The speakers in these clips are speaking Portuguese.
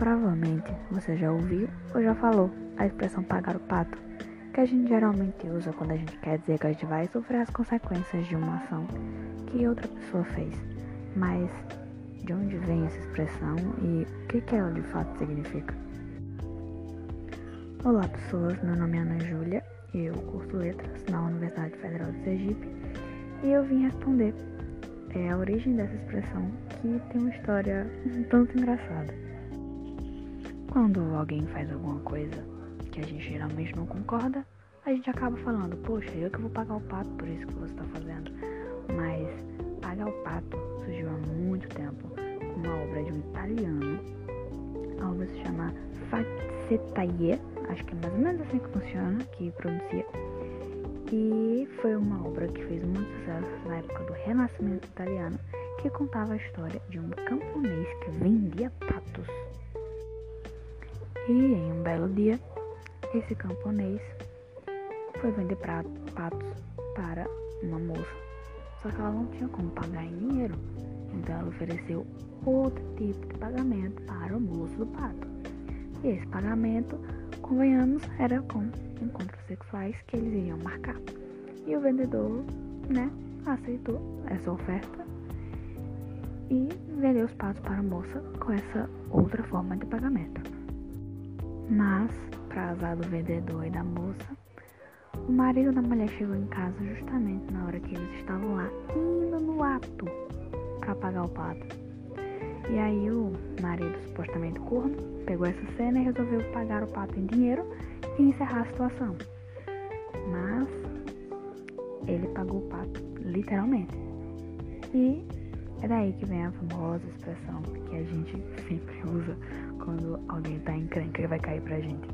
Provavelmente você já ouviu ou já falou a expressão pagar o pato, que a gente geralmente usa quando a gente quer dizer que a gente vai sofrer as consequências de uma ação que outra pessoa fez. Mas de onde vem essa expressão e o que, ela de fato significa? Olá pessoas, meu nome é Ana Júlia, eu curso letras na Universidade Federal de Sergipe e eu vim responder é, a origem dessa expressão que tem uma história um tanto engraçada. Quando alguém faz alguma coisa que a gente geralmente não concorda, a gente acaba falando, poxa, eu que vou pagar o pato por isso que você está fazendo. Mas pagar o pato surgiu há muito tempo, uma obra de um italiano. A obra se chama Fazzetaie acho que é mais ou menos assim que funciona, que pronuncia. E foi uma obra que fez muito sucesso na época do Renascimento italiano, que contava a história de um camponês que vendia patos. E em um belo dia, esse camponês foi vender patos para uma moça. Só que ela não tinha como pagar em dinheiro. Então ela ofereceu outro tipo de pagamento para o moço do pato. E esse pagamento convenhamos, era com encontros sexuais que eles iriam marcar. E o vendedor, né, aceitou essa oferta e vendeu os patos para a moça com essa outra forma de pagamento. Mas, para azar do vendedor e da moça, o marido da mulher chegou em casa justamente na hora que eles estavam lá, indo no ato para pagar o pato. E aí o marido, supostamente corno, pegou essa cena e resolveu pagar o pato em dinheiro e encerrar a situação. Mas ele pagou o pato literalmente. E é daí que vem a famosa expressão que a gente sempre usa quando alguém tá encrenca e vai cair pra gente.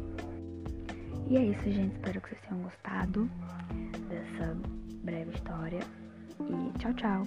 E é isso, gente. Espero que vocês tenham gostado dessa breve história. E tchau, tchau.